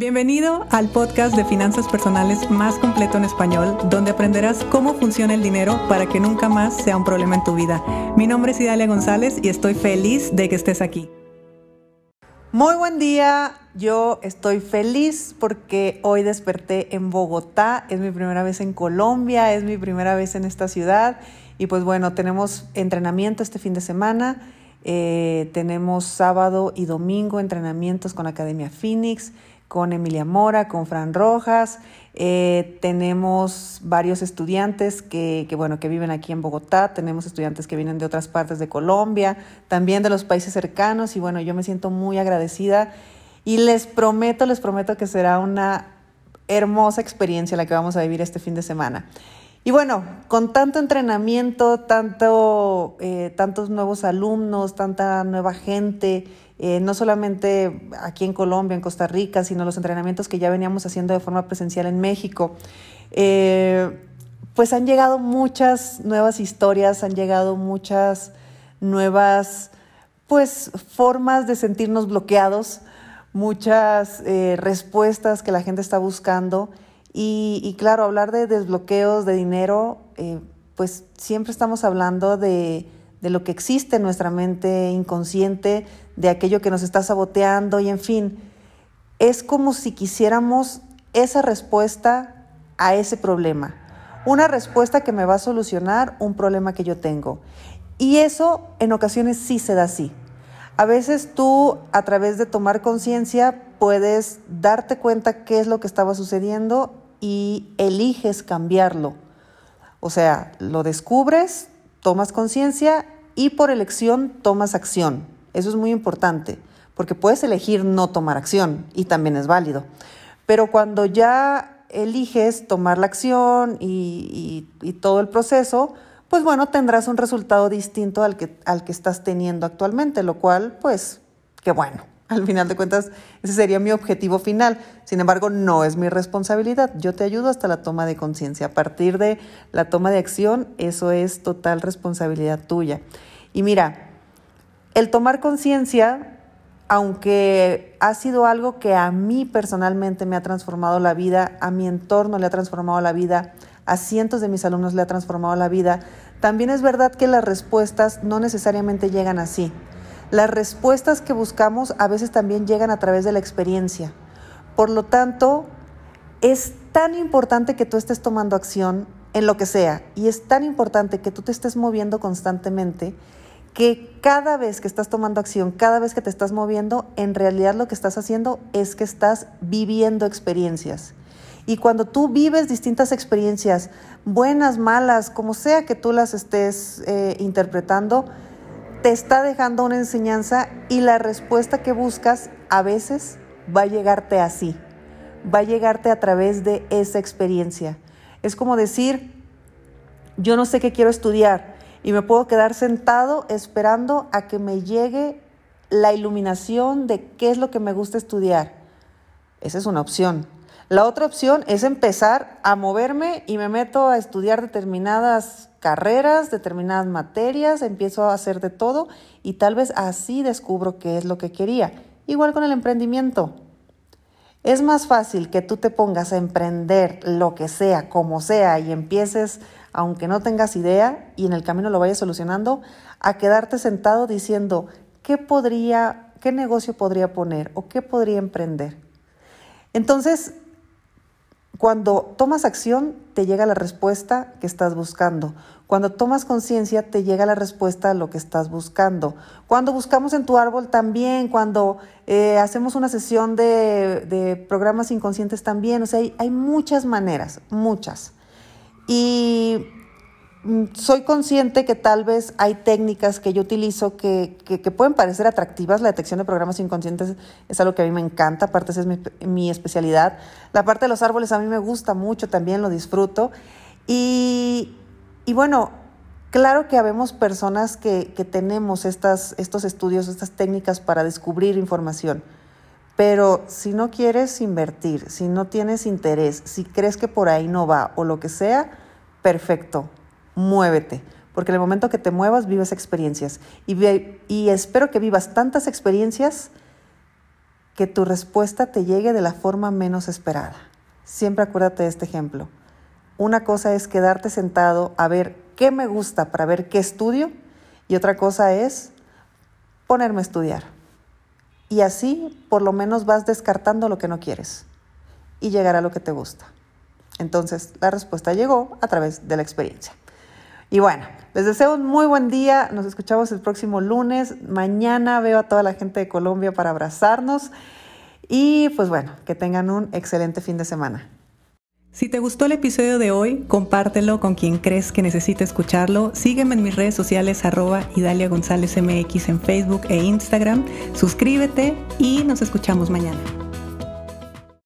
Bienvenido al podcast de finanzas personales más completo en español, donde aprenderás cómo funciona el dinero para que nunca más sea un problema en tu vida. Mi nombre es Idalia González y estoy feliz de que estés aquí. Muy buen día, yo estoy feliz porque hoy desperté en Bogotá, es mi primera vez en Colombia, es mi primera vez en esta ciudad. Y pues bueno, tenemos entrenamiento este fin de semana, eh, tenemos sábado y domingo entrenamientos con Academia Phoenix con Emilia Mora, con Fran Rojas. Eh, tenemos varios estudiantes que, bueno, que viven aquí en Bogotá, tenemos estudiantes que vienen de otras partes de Colombia, también de los países cercanos y bueno, yo me siento muy agradecida y les prometo, les prometo que será una hermosa experiencia la que vamos a vivir este fin de semana. Y bueno, con tanto entrenamiento, tanto, eh, tantos nuevos alumnos, tanta nueva gente, eh, no solamente aquí en Colombia, en Costa Rica, sino los entrenamientos que ya veníamos haciendo de forma presencial en México. Eh, pues han llegado muchas nuevas historias, han llegado muchas nuevas pues formas de sentirnos bloqueados, muchas respuestas que la gente está buscando y, claro, hablar de desbloqueos de dinero, pues siempre estamos hablando de, de lo que existe en nuestra mente inconsciente, de aquello que nos está saboteando y en fin, es como si quisiéramos esa respuesta a ese problema, una respuesta que me va a solucionar un problema que yo tengo. Y eso en ocasiones sí se da así. A veces tú a través de tomar conciencia puedes darte cuenta qué es lo que estaba sucediendo y eliges cambiarlo. O sea, lo descubres, tomas conciencia y por elección tomas acción. Eso es muy importante, porque puedes elegir no tomar acción y también es válido. Pero cuando ya eliges tomar la acción y, todo el proceso, pues bueno, tendrás un resultado distinto al que, al que estás teniendo actualmente, lo cual, pues, qué bueno. Al final de cuentas, ese sería mi objetivo final. Sin embargo, no es mi responsabilidad. Yo te ayudo hasta la toma de conciencia. A partir de la toma de acción, eso es total responsabilidad tuya. Y mira, el tomar conciencia, aunque ha sido algo que a mí personalmente me ha transformado la vida, a mi entorno le ha transformado la vida, a cientos de mis alumnos le ha transformado la vida, también es verdad que las respuestas no necesariamente llegan así. Las respuestas que buscamos a veces también llegan a través de la experiencia. Por lo tanto, es tan importante que tú estés tomando acción en lo que sea y es tan importante que tú te estés moviendo constantemente que cada vez que estás tomando acción, cada vez que te estás moviendo, en realidad lo que estás haciendo es que estás viviendo experiencias. Y cuando tú vives distintas experiencias, buenas, malas, como sea que tú las estés eh, interpretando, te está dejando una enseñanza y la respuesta que buscas a veces va a llegarte así, va a llegarte a través de esa experiencia. Es como decir, yo no sé qué quiero estudiar, y me puedo quedar sentado esperando a que me llegue la iluminación de qué es lo que me gusta estudiar. Esa es una opción. La otra opción es empezar a moverme y me meto a estudiar determinadas carreras, determinadas materias, empiezo a hacer de todo y tal vez así descubro qué es lo que quería. Igual con el emprendimiento. Es más fácil que tú te pongas a emprender lo que sea, como sea, y empieces aunque no tengas idea y en el camino lo vayas solucionando, a quedarte sentado diciendo, ¿qué podría, qué negocio podría poner o qué podría emprender? Entonces, cuando tomas acción, te llega la respuesta que estás buscando. Cuando tomas conciencia, te llega la respuesta a lo que estás buscando. Cuando buscamos en tu árbol también, cuando eh, hacemos una sesión de, programas inconscientes también. O sea, hay, muchas maneras, muchas. Y soy consciente que tal vez hay técnicas que yo utilizo que, pueden parecer atractivas. La detección de programas inconscientes es algo que a mí me encanta, aparte esa es mi, especialidad. La parte de los árboles a mí me gusta mucho, también lo disfruto. Y, bueno, claro que habemos personas que, tenemos estas, estos estudios, estas técnicas para descubrir información. Pero si no quieres invertir, si no tienes interés, si crees que por ahí no va o lo que sea, perfecto, muévete. Porque en el momento que te muevas, vives experiencias. Y, y espero que vivas tantas experiencias que tu respuesta te llegue de la forma menos esperada. Siempre acuérdate de este ejemplo. Una cosa es quedarte sentado a ver qué me gusta para ver qué estudio y otra cosa es ponerme a estudiar. Y así por lo menos vas descartando lo que no quieres y llegará lo que te gusta. Entonces la respuesta llegó a través de la experiencia. Y bueno, les deseo un muy buen día. Nos escuchamos el próximo lunes. Mañana veo a toda la gente de Colombia para abrazarnos. Y pues bueno, que tengan un excelente fin de semana. Si te gustó el episodio de hoy, compártelo con quien crees que necesite escucharlo. Sígueme en mis redes sociales arroba Idalia González MX en Facebook e Instagram. Suscríbete y nos escuchamos mañana.